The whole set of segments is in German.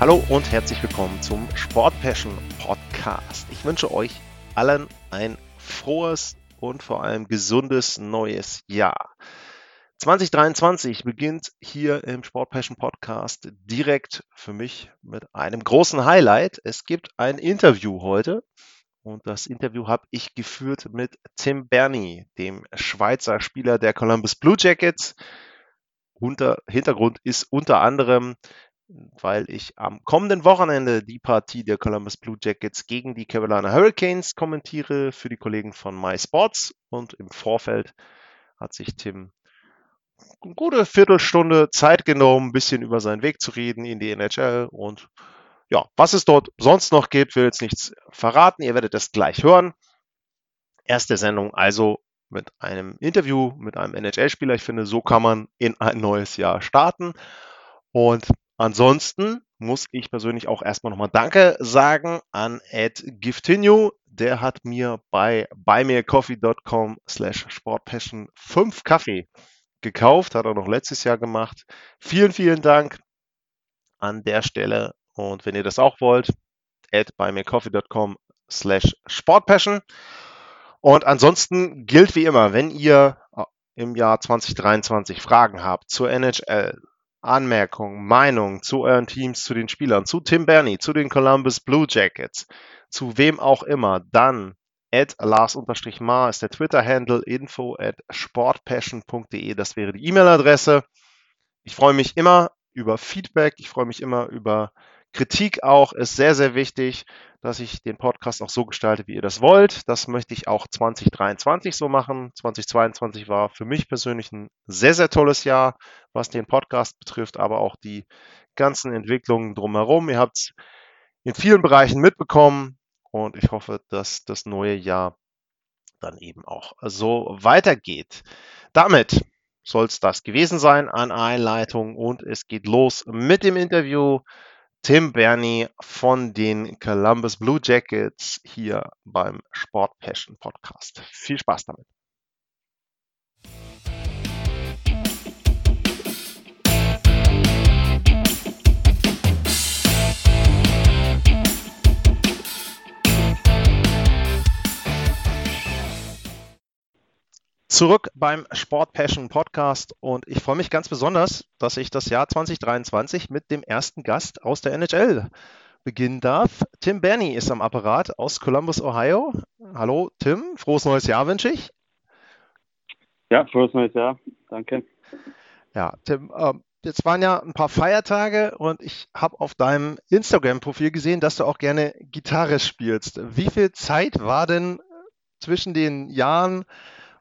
Hallo und herzlich willkommen zum Sport Passion Podcast. Ich wünsche euch allen ein frohes und vor allem gesundes neues Jahr. 2023 beginnt hier im Sport Passion Podcast direkt für mich mit einem großen Highlight. Es gibt ein Interview heute und das Interview habe ich geführt mit Tim Berni, dem Schweizer Spieler der Columbus Blue Jackets. Unter, Hintergrund ist unter anderem weil ich am kommenden Wochenende die Partie der Columbus Blue Jackets gegen die Carolina Hurricanes kommentiere für die Kollegen von MySports. Und im Vorfeld hat sich Tim eine gute Viertelstunde Zeit genommen, ein bisschen über seinen Weg zu reden in die NHL. Und ja, was es dort sonst noch gibt, will jetzt nichts verraten. Ihr werdet das gleich hören. Erste Sendung also mit einem Interview mit einem NHL-Spieler. Ich finde, so kann man in ein neues Jahr starten. Und Ansonsten muss ich persönlich auch erstmal nochmal Danke sagen an Ed Giftinho. Der hat mir bei buymeacoffee.com slash sportpassion fünf Kaffee gekauft, hat er noch letztes Jahr gemacht. Vielen, vielen Dank an der Stelle. Und wenn ihr das auch wollt, at buymeacoffee.com slash sportpassion. Und ansonsten gilt wie immer, wenn ihr im Jahr 2023 Fragen habt zur NHL, Anmerkungen, Meinungen zu euren Teams, zu den Spielern, zu Tim Bernie, zu den Columbus Blue Jackets, zu wem auch immer, dann at Lars-Mar ist der Twitter-Handle, info at sportpassion.de, das wäre die E-Mail-Adresse. Ich freue mich immer über Feedback, ich freue mich immer über Kritik auch, ist sehr, sehr wichtig dass ich den Podcast auch so gestalte, wie ihr das wollt. Das möchte ich auch 2023 so machen. 2022 war für mich persönlich ein sehr, sehr tolles Jahr, was den Podcast betrifft, aber auch die ganzen Entwicklungen drumherum. Ihr habt es in vielen Bereichen mitbekommen und ich hoffe, dass das neue Jahr dann eben auch so weitergeht. Damit soll es das gewesen sein an Einleitung und es geht los mit dem Interview Tim Bernie von den Columbus Blue Jackets hier beim Sport Passion Podcast. Viel Spaß damit. Zurück beim Sport Passion Podcast und ich freue mich ganz besonders, dass ich das Jahr 2023 mit dem ersten Gast aus der NHL beginnen darf. Tim Bernie ist am Apparat aus Columbus, Ohio. Hallo Tim, frohes neues Jahr wünsche ich. Ja, frohes neues Jahr, danke. Ja, Tim, äh, jetzt waren ja ein paar Feiertage und ich habe auf deinem Instagram-Profil gesehen, dass du auch gerne Gitarre spielst. Wie viel Zeit war denn zwischen den Jahren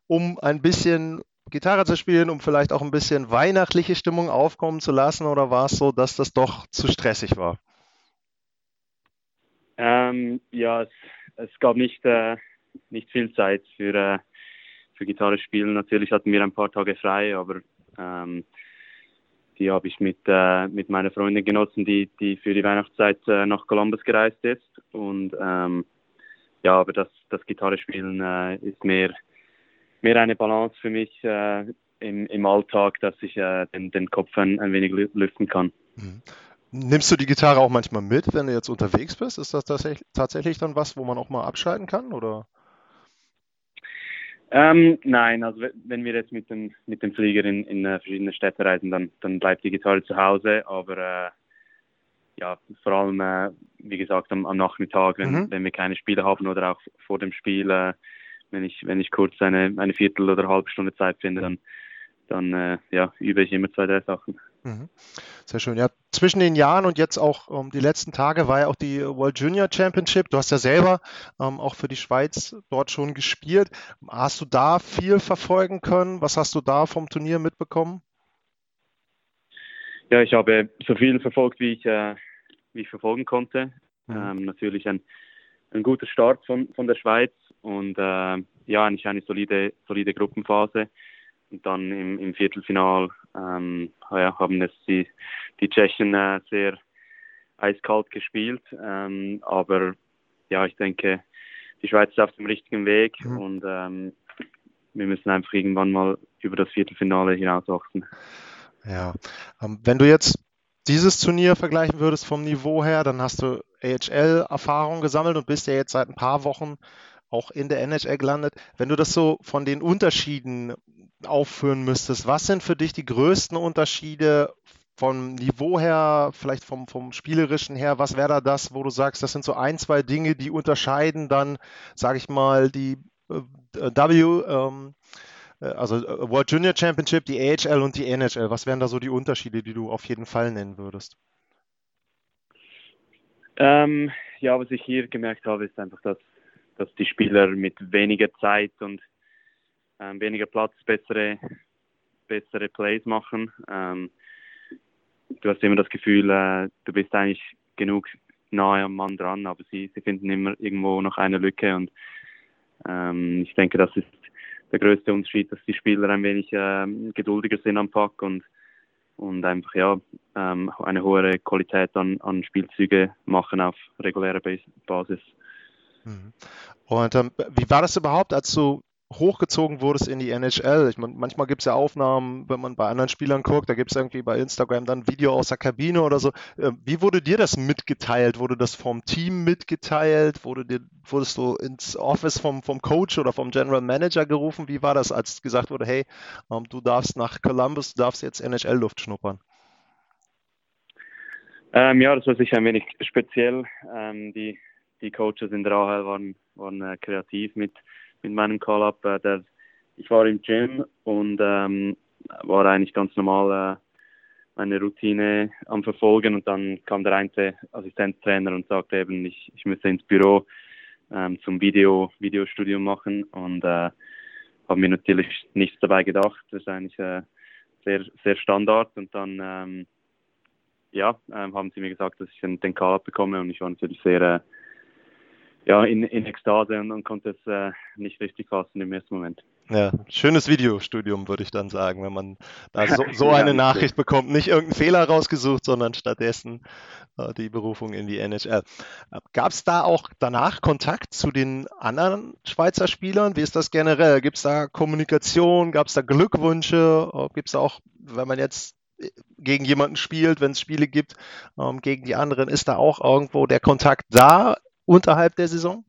um ein bisschen Gitarre zu spielen, um vielleicht auch ein bisschen weihnachtliche Stimmung aufkommen zu lassen? Oder war es so, dass das doch zu stressig war? Ähm, ja, es, es, gab nicht, äh, nicht viel Zeit für, äh, für Gitarre spielen. Natürlich hatten wir ein paar Tage frei, aber ähm, die habe ich mit, äh, mit meiner Freundin genossen, die, die für die Weihnachtszeit äh, nach Columbus gereist ist. Und ähm, ja, aber das, das Gitarre spielen äh, ist mehr mehr eine Balance für mich äh, im, im Alltag, dass ich äh, den, den Kopf ein, ein wenig lüften kann. Mhm. Nimmst du die Gitarre auch manchmal mit, wenn du jetzt unterwegs bist? Ist das tatsächlich, tatsächlich dann was, wo man auch mal abschalten kann? Oder? Ähm, nein, also wenn wir jetzt mit dem, mit dem Flieger in, in uh, verschiedene Städte reisen, dann, dann bleibt die Gitarre zu Hause. Aber äh, ja, vor allem, äh, wie gesagt, am, am Nachmittag, wenn, mhm. wenn wir keine Spiele haben oder auch vor dem Spiel, äh, wenn, ich, wenn ich kurz eine, eine Viertel- oder halbe Stunde Zeit finde, dann, dann äh, ja, übe ich immer zwei, drei Sachen. Mhm. Sehr schön. Ja, zwischen den Jahren und jetzt auch um, ähm, die letzten Tage war ja auch die World Junior Championship. Du hast ja selber ähm, auch für die Schweiz dort schon gespielt. Hast du da viel verfolgen können? Was hast du da vom Turnier mitbekommen? Ja, ich habe so viel verfolgt, wie ich, äh, wie ich verfolgen konnte. Mhm. Ähm, natürlich ein, ein guter Start von, von der Schweiz und äh, ja, eigentlich eine solide, solide Gruppenphase. Und dann im, im Viertelfinal ähm, ja, haben es die, die Tschechen äh, sehr eiskalt gespielt. Ähm, aber ja, ich denke, die Schweiz ist auf dem richtigen Weg mhm. und ähm, wir müssen einfach irgendwann mal über das Viertelfinale hinauswachsen. Ja, ähm, wenn du jetzt dieses Turnier vergleichen würdest vom Niveau her, dann hast du AHL-Erfahrung gesammelt und bist ja jetzt seit ein paar Wochen auch in der NHL gelandet. Wenn du das so von den Unterschieden aufführen müsstest, was sind für dich die größten Unterschiede vom Niveau her, vielleicht vom, vom spielerischen her, was wäre da das, wo du sagst, das sind so ein, zwei Dinge, die unterscheiden dann, sage ich mal, die äh, W, ähm, äh, also äh, World Junior Championship, die AHL und die NHL. Was wären da so die Unterschiede, die du auf jeden Fall nennen würdest? Ähm, ja, was ich hier gemerkt habe, ist einfach, dass, dass die Spieler mit weniger Zeit und ähm, weniger Platz bessere, bessere Plays machen. Ähm, du hast immer das Gefühl, äh, du bist eigentlich genug nahe am Mann dran, aber sie, sie finden immer irgendwo noch eine Lücke und ähm, ich denke, das ist der größte Unterschied, dass die Spieler ein wenig äh, geduldiger sind am Pack und, und einfach ja ähm, eine hohe Qualität an, an Spielzüge machen auf regulärer Basis. Mhm. Und ähm, wie war das überhaupt, als du hochgezogen wurdest in die NHL. Ich meine, manchmal gibt es ja Aufnahmen, wenn man bei anderen Spielern guckt, da gibt es irgendwie bei Instagram dann ein Video aus der Kabine oder so. Ähm, wie wurde dir das mitgeteilt? Wurde das vom Team mitgeteilt? Wurde dir, wurdest du ins Office vom, vom Coach oder vom General Manager gerufen? Wie war das, als gesagt wurde, hey, ähm, du darfst nach Columbus, du darfst jetzt NHL-Luft schnuppern? Ähm, ja, das war sicher ein wenig speziell. Ähm, die, die Coaches in der AHL waren, waren äh, kreativ mit mit meinem Call-Up. Äh, ich war im Gym und ähm, war eigentlich ganz normal äh, meine Routine am Verfolgen und dann kam der eine Assistenztrainer und sagte eben, ich, ich müsse ins Büro ähm, zum Video, Videostudium machen und äh, habe mir natürlich nichts dabei gedacht. Das ist eigentlich äh, sehr, sehr Standard und dann ähm, ja, ähm, haben sie mir gesagt, dass ich den, den Call-Up bekomme und ich war natürlich sehr äh, ja, in, in Ekstase und, und konnte es äh, nicht richtig fassen im ersten Moment. Ja, schönes Videostudium, würde ich dann sagen, wenn man da so, so eine ja, Nachricht bekommt. Nicht irgendeinen Fehler rausgesucht, sondern stattdessen äh, die Berufung in die NHL. Gab es da auch danach Kontakt zu den anderen Schweizer Spielern? Wie ist das generell? Gibt es da Kommunikation? Gab es da Glückwünsche? Äh, Gibt es auch, wenn man jetzt äh, gegen jemanden spielt, wenn es Spiele gibt, ähm, gegen die anderen, ist da auch irgendwo der Kontakt da unterhalb der Saison?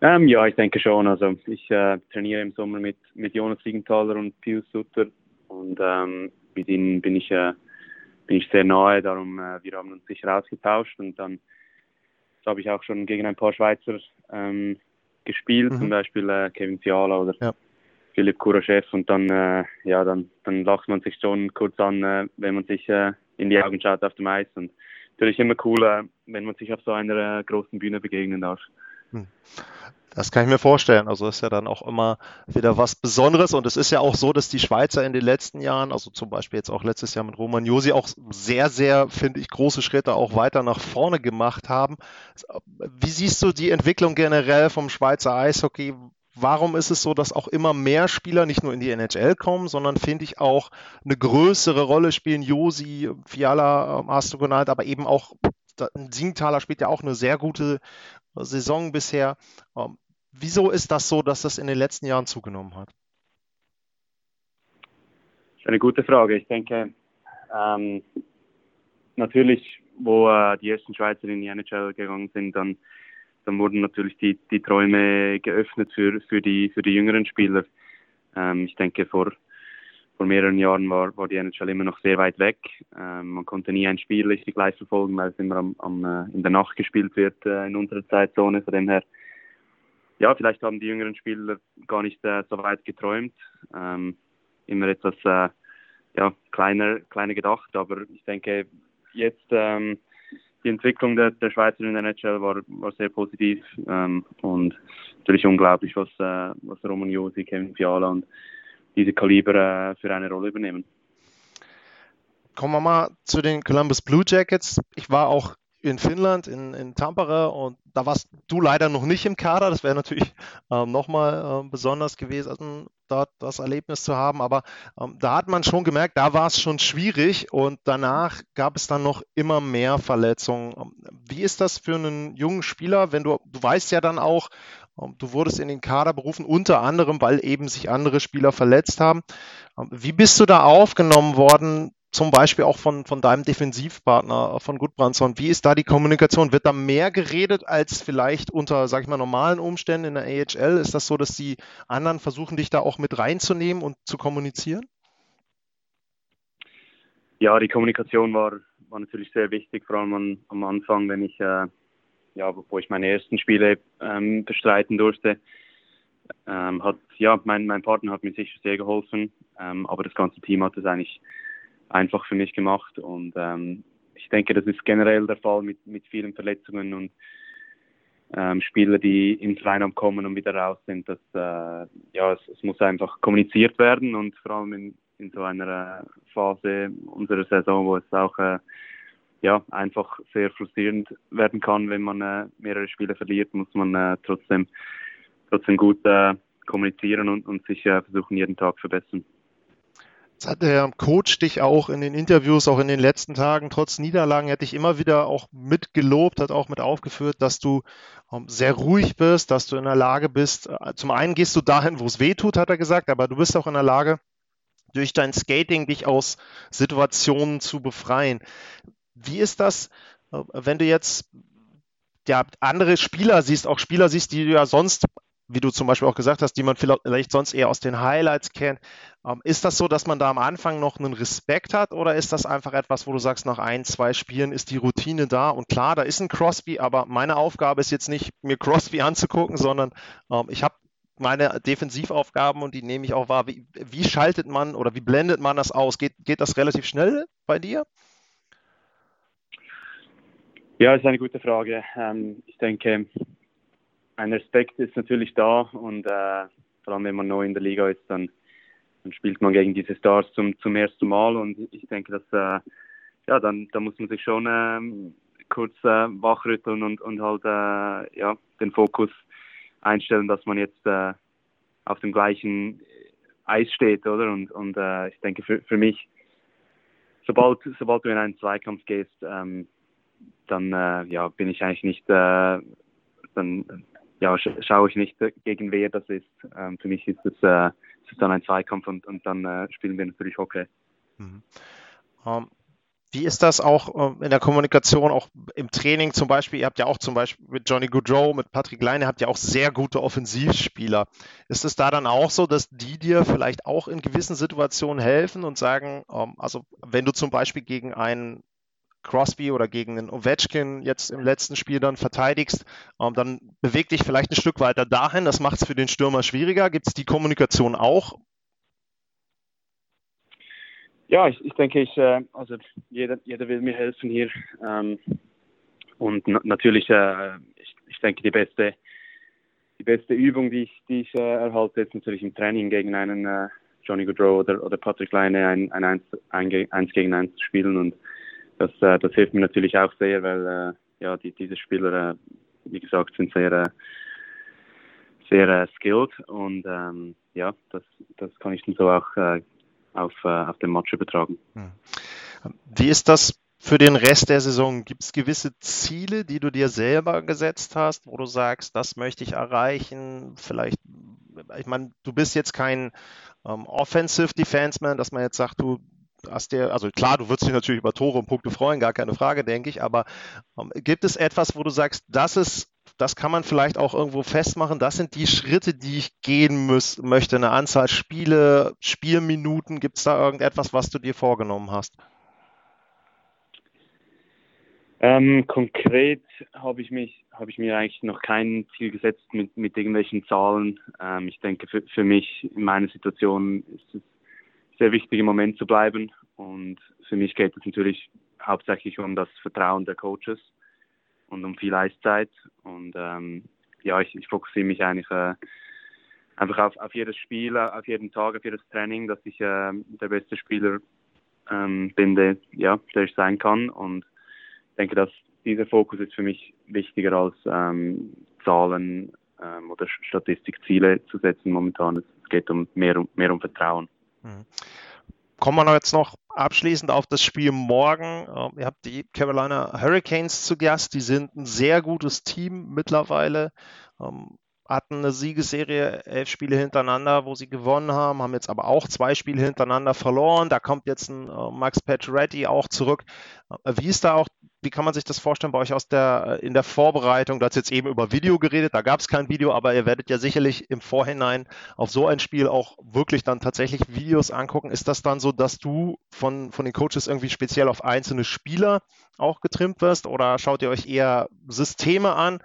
Ähm, ja, ich denke schon. Also ich äh, trainiere im Sommer mit, mit Jonas Siegenthaler und Pius Sutter und ähm, mit ihnen bin ich, äh, bin ich sehr nahe. Darum, äh, wir haben uns sicher ausgetauscht und dann habe ich auch schon gegen ein paar Schweizer ähm, gespielt, mhm. zum Beispiel äh, Kevin Fiala oder ja. Philipp Kuraschew und dann, äh, ja, dann, dann lacht man sich schon kurz an, äh, wenn man sich in die Augen schaut auf dem Eis und natürlich immer cool, wenn man sich auf so einer großen Bühne begegnen darf. Hm. Das kann ich mir vorstellen. Also ist ja dann auch immer wieder was Besonderes. Und es ist ja auch so, dass die Schweizer in den letzten Jahren, also zum Beispiel jetzt auch letztes Jahr mit Roman Josi, auch sehr, sehr, finde ich, große Schritte auch weiter nach vorne gemacht haben. Wie siehst du die Entwicklung generell vom Schweizer Eishockey? warum ist es so, dass auch immer mehr Spieler nicht nur in die NHL kommen, sondern finde ich auch eine größere Rolle spielen. Josi, Fiala genannt, aber eben auch Siegenthaler spielt ja auch eine sehr gute Saison bisher. Ähm, wieso ist das so, dass das in den letzten Jahren zugenommen hat? Das ist eine gute Frage. Ich denke, ähm, natürlich, wo äh, die ersten Schweizer in die NHL gegangen sind, dann dann wurden natürlich die, die Träume geöffnet für, für, die, für die jüngeren Spieler. Ähm, ich denke, vor, vor mehreren Jahren war, war die NHL immer noch sehr weit weg. Ähm, man konnte nie ein Spiel richtig live verfolgen, weil es immer am, am, äh, in der Nacht gespielt wird äh, in unserer Zeitzone. Von dem her, ja, vielleicht haben die jüngeren Spieler gar nicht äh, so weit geträumt. Ähm, immer etwas äh, ja, kleiner, kleiner gedacht, aber ich denke, jetzt ähm, die Entwicklung der, der Schweizer in der NHL war, war sehr positiv ähm, und natürlich unglaublich, was, äh, was Roman Josi, Kevin Fiala und diese Kaliber äh, für eine Rolle übernehmen. Kommen wir mal zu den Columbus Blue Jackets. Ich war auch in Finnland, in, in Tampere und da warst du leider noch nicht im Kader. Das wäre natürlich ähm, nochmal äh, besonders gewesen, dort das Erlebnis zu haben. Aber ähm, da hat man schon gemerkt, da war es schon schwierig und danach gab es dann noch immer mehr Verletzungen. Ähm, wie ist das für einen jungen Spieler, wenn du, du weißt ja dann auch, ähm, Du wurdest in den Kader berufen, unter anderem, weil eben sich andere Spieler verletzt haben. Ähm, wie bist du da aufgenommen worden? Zum Beispiel auch von, von deinem Defensivpartner, von Gudbrandsson. Wie ist da die Kommunikation? Wird da mehr geredet als vielleicht unter, sag ich mal, normalen Umständen in der AHL? Ist das so, dass die anderen versuchen, dich da auch mit reinzunehmen und zu kommunizieren? Ja, die Kommunikation war, war natürlich sehr wichtig, vor allem an, am Anfang, wenn ich, äh, ja, wo ich meine ersten Spiele ähm, bestreiten durfte. Ähm, hat, ja, mein, mein Partner hat mir sicher sehr geholfen, ähm, aber das ganze Team hat es eigentlich einfach für mich gemacht. Und ähm, ich denke, das ist generell der Fall mit, mit vielen Verletzungen und ähm, Spieler, die ins Line-Up kommen und wieder raus sind. Dass, äh, ja, es, es, muss einfach kommuniziert werden und vor allem in, in so einer Phase unserer Saison, wo es auch äh, ja, einfach sehr frustrierend werden kann, wenn man äh, mehrere Spiele verliert, muss man äh, trotzdem, trotzdem gut äh, kommunizieren und, und sich äh, versuchen, jeden Tag verbessern. Jetzt hat der Coach dich auch in den Interviews, auch in den letzten Tagen, trotz Niederlagen, hätte ich immer wieder auch mitgelobt, hat auch mit aufgeführt, dass du ähm, sehr ruhig bist, dass du in der Lage bist. Äh, zum einen gehst du dahin, wo es weh tut, hat er gesagt, aber du bist auch in der Lage, durch dein Skating dich aus Situationen zu befreien. Wie ist das, äh, wenn du jetzt ja, andere Spieler siehst, auch Spieler siehst, die du ja sonst wie du zum Beispiel auch gesagt hast, die man vielleicht sonst eher aus den Highlights kennt. Ähm, ist das so, dass man da am Anfang noch einen Respekt hat oder ist das einfach etwas, wo du sagst, nach ein, zwei Spielen ist die Routine da und klar, da ist ein Crosby, aber meine Aufgabe ist jetzt nicht, mir Crosby anzugucken, sondern ähm, ich habe meine Defensivaufgaben und die nehme ich auch wahr. Wie, wie, schaltet man oder wie blendet man das aus? Geht, geht das relativ schnell bei dir? Ja, ist eine gute Frage. Ähm, ich denke, ein Respekt ist natürlich da und äh, vor allem wenn man neu in der Liga ist, dann, dann spielt man gegen diese Stars zum, zum ersten Mal und ich denke, dass äh, ja, dann, dann muss man sich schon ähm, kurz äh, wachrütteln und, und halt äh, ja, den Fokus einstellen, dass man jetzt äh, auf dem gleichen Eis steht, oder? Und, und äh, ich denke für, für mich, sobald, sobald du in einen Zweikampf gehst, ähm, dann äh, ja, bin ich eigentlich nicht, äh, dann ja, schaue ich nicht gegen wer das ist. Ähm, für mich ist es, äh, dann ein Zweikampf und, und dann äh, spielen wir natürlich Hockey. Mhm. Um, ähm, wie ist das auch äh, in der Kommunikation, auch im Training zum Beispiel? Ihr habt ja auch zum Beispiel mit Johnny Goodrow, mit Patrick Leine, habt ihr auch sehr gute Offensivspieler. Ist es da dann auch so, dass die dir vielleicht auch in gewissen Situationen helfen und sagen, ähm, also wenn du zum Beispiel gegen einen Crosby oder gegen einen Ovechkin jetzt im letzten Spiel dann verteidigst, ähm, dann beweg dich vielleicht ein Stück weiter dahin. Das macht es für den Stürmer schwieriger. Gibt es die Kommunikation auch? Ja, ich, ich denke, ich, äh, also jeder, jeder will mir helfen hier. Ähm, und na natürlich, äh, ich, ich denke, die beste, die beste Übung, die ich, die ich äh, erhalte, ist natürlich im Training gegen einen äh, Johnny Goodrow oder, oder Patrick Leine ein, ein, eins, ein, eins gegen eins zu spielen. Und das, äh, das hilft mir natürlich auch sehr, weil äh, ja, die, diese Spieler, äh, wie gesagt, sind sehr, äh, sehr äh, skilled und ähm, ja, das, das kann ich dann so auch äh, auf, auf den Match übertragen. Hm. Wie ist das für den Rest der Saison? Gibt es gewisse Ziele, die du dir selber gesetzt hast, wo du sagst, das möchte ich erreichen? Vielleicht, ich meine, du bist jetzt kein ähm, Offensive Defenseman, dass man jetzt sagt, du hast dir, also klar, du würdest dich natürlich über Tore und Punkte freuen, gar keine Frage, denke ich, aber ähm, gibt es etwas, wo du sagst, das ist, das kann man vielleicht auch irgendwo festmachen. Das sind die Schritte, die ich gehen muss, möchte. Eine Anzahl Spiele, Spielminuten. Gibt es da irgendetwas, was du dir vorgenommen hast? Ähm, konkret habe ich mich, habe ich mir eigentlich noch kein Ziel gesetzt mit, mit irgendwelchen Zahlen. Ähm, ich denke, für, für mich in meiner Situation ist es sehr wichtig, im Moment zu bleiben. Und für mich geht es natürlich hauptsächlich um das Vertrauen der Coaches und um viel Eiszeit. Und ähm, ja, ich, ich fokussiere mich eigentlich äh, einfach auf, auf jedes Spiel, auf jeden Tag, auf jedes Training, dass ich äh, der beste Spieler ähm, bin, der, ja, der ich sein kann. Und ich denke, dass dieser Fokus ist für mich wichtiger als ähm, Zahlen ähm, oder Statistikziele zu setzen momentan. Es geht um mehr, mehr um Vertrauen. Mhm. Kommen wir jetzt noch abschließend auf das Spiel morgen. Ähm, ihr habt die Carolina Hurricanes zu Gast. Die sind ein sehr gutes Team mittlerweile. Hatten eine Siegesserie, elf Spiele hintereinander, wo sie gewonnen haben, haben jetzt aber auch zwei Spiele hintereinander verloren. Da kommt jetzt ein äh, Max Pacioretty auch zurück. Äh, wie ist da auch, wie kann man sich das vorstellen bei euch aus der, äh, in der Vorbereitung? Du hast jetzt eben über Video geredet, da gab es kein Video, aber ihr werdet ja sicherlich im Vorhinein auf so ein Spiel auch wirklich dann tatsächlich Videos angucken. Ist das dann so, dass du von, von den Coaches irgendwie speziell auf einzelne Spieler auch getrimmt wirst oder schaut ihr euch eher Systeme an?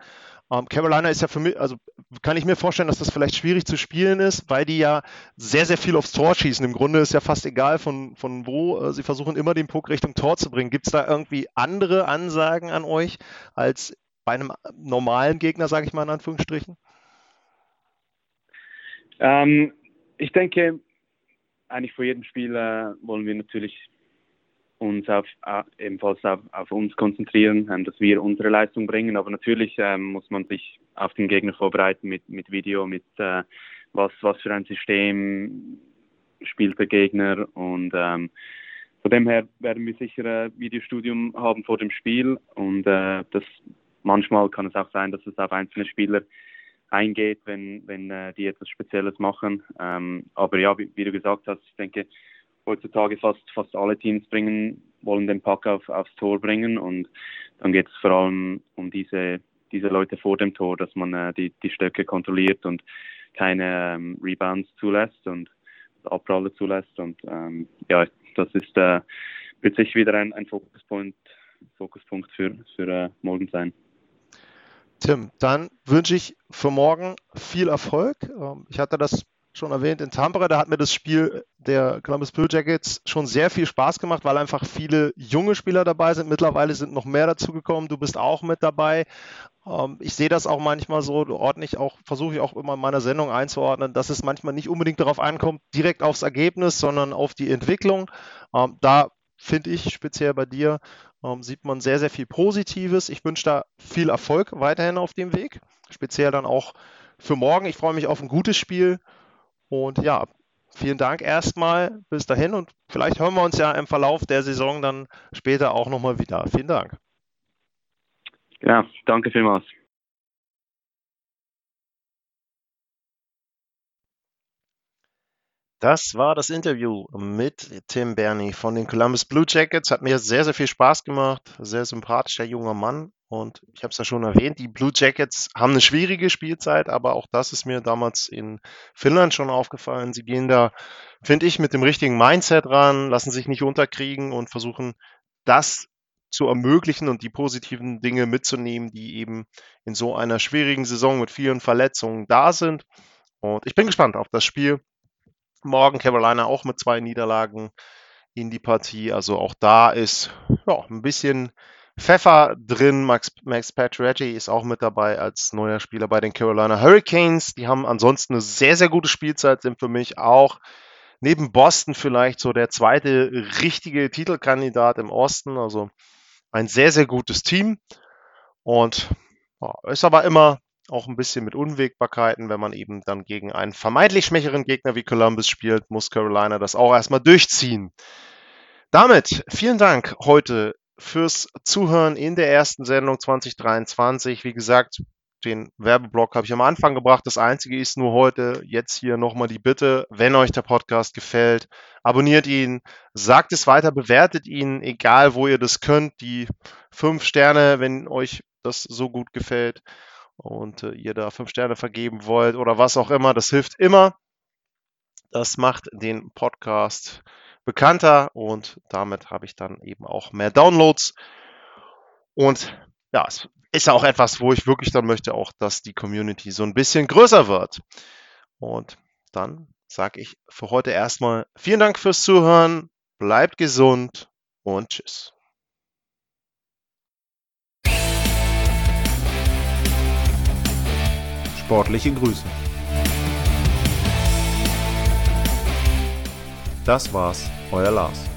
Ähm, Carolina ist ja für mich, also kann ich mir vorstellen, dass das vielleicht schwierig zu spielen ist, weil die ja sehr, sehr viel aufs Tor schießen. Im Grunde ist ja fast egal, von, von wo. Äh, sie versuchen immer den Puck Richtung Tor zu bringen. Gibt es da irgendwie andere Ansagen an euch als bei einem normalen Gegner, sage ich mal in Anführungsstrichen? Ähm, ich denke, eigentlich vor jedem Spiel äh, wollen wir natürlich uns auf, ebenfalls auf, auf uns konzentrieren, ähm, dass wir unsere Leistung bringen. Aber natürlich ähm, muss man sich auf den Gegner vorbereiten mit, mit Video, mit äh, was, was für ein System spielt der Gegner. Und ähm, von dem her werden wir sicher ein Videostudium haben vor dem Spiel. Und äh, das, manchmal kann es auch sein, dass es auf einzelne Spieler eingeht, wenn, wenn äh, die etwas Spezielles machen. Ähm, aber ja, wie, wie, du gesagt hast, ich denke, heutzutage fast, fast alle Teams bringen, wollen den Pack auf, aufs Tor bringen und dann geht es vor allem um diese, diese Leute vor dem Tor, dass man äh, die, die Stöcke kontrolliert und keine ähm, Rebounds zulässt und Abpralle zulässt und ähm, ja, das ist äh, wird sicher wieder ein, ein Fokuspunkt, Fokuspunkt für, für äh, morgen sein. Tim, dann wünsche ich für morgen viel Erfolg. Ähm, ich hatte das schon erwähnt, in Tampere, da hat mir das Spiel der Columbus Blue Jackets schon sehr viel Spaß gemacht, weil einfach viele junge Spieler dabei sind. Mittlerweile sind noch mehr dazugekommen. Du bist auch mit dabei. Ähm, ich sehe das auch manchmal so, ordne ich auch, versuche ich auch immer in meiner Sendung einzuordnen, dass es manchmal nicht unbedingt darauf ankommt, direkt aufs Ergebnis, sondern auf die Entwicklung. Ähm, da finde ich speziell bei dir, ähm, sieht man sehr, sehr viel Positives. Ich wünsche da viel Erfolg weiterhin auf dem Weg, speziell dann auch für morgen. Ich freue mich auf ein gutes Spiel und ja, vielen Dank erstmal bis dahin und vielleicht hören wir uns ja im Verlauf der Saison dann später auch nochmal wieder. Vielen Dank. Ja, danke vielmals. Das war das Interview mit Tim Bernie von den Columbus Blue Jackets. Hat mir sehr, sehr viel Spaß gemacht. Sehr sympathischer junger Mann. Und ich habe es ja schon erwähnt, die Blue Jackets haben eine schwierige Spielzeit, aber auch das ist mir damals in Finnland schon aufgefallen. Sie gehen da, finde ich, mit dem richtigen Mindset ran, lassen sich nicht unterkriegen und versuchen das zu ermöglichen und die positiven Dinge mitzunehmen, die eben in so einer schwierigen Saison mit vielen Verletzungen da sind. Und ich bin gespannt auf das Spiel morgen Carolina auch mit zwei Niederlagen in die Partie. Also auch da ist ja, ein bisschen Pfeffer drin. Max, Max Pacioretty ist auch mit dabei als neuer Spieler bei den Carolina Hurricanes. Die haben ansonsten eine sehr, sehr gute Spielzeit, sind für mich auch neben Boston vielleicht so der zweite richtige Titelkandidat im Osten. Also ein sehr, sehr gutes Team. Und ja, ist aber immer auch ein bisschen mit Unwägbarkeiten, wenn man eben dann gegen einen vermeintlich schwächeren Gegner wie Columbus spielt, muss Carolina das auch erstmal durchziehen. Damit vielen Dank heute fürs Zuhören in der ersten Sendung 2023. Wie gesagt, den Werbeblock habe ich am Anfang gebracht. Das Einzige ist nur heute jetzt hier nochmal die Bitte, wenn euch der Podcast gefällt, abonniert ihn, sagt es weiter, bewertet ihn, egal wo ihr das könnt. Die fünf Sterne, wenn euch das so gut gefällt und äh, ihr da fünf Sterne vergeben wollt oder was auch immer. Das hilft immer. Das macht den Podcast bekannter und damit habe ich dann eben auch mehr Downloads. Und ja, es ist ja auch etwas, wo ich wirklich dann möchte, auch, dass die Community so ein bisschen größer wird. Und dann sage ich für heute erstmal vielen Dank fürs Zuhören, bleibt gesund und tschüss. Sportliche Grüße. Das war's, euer Lars.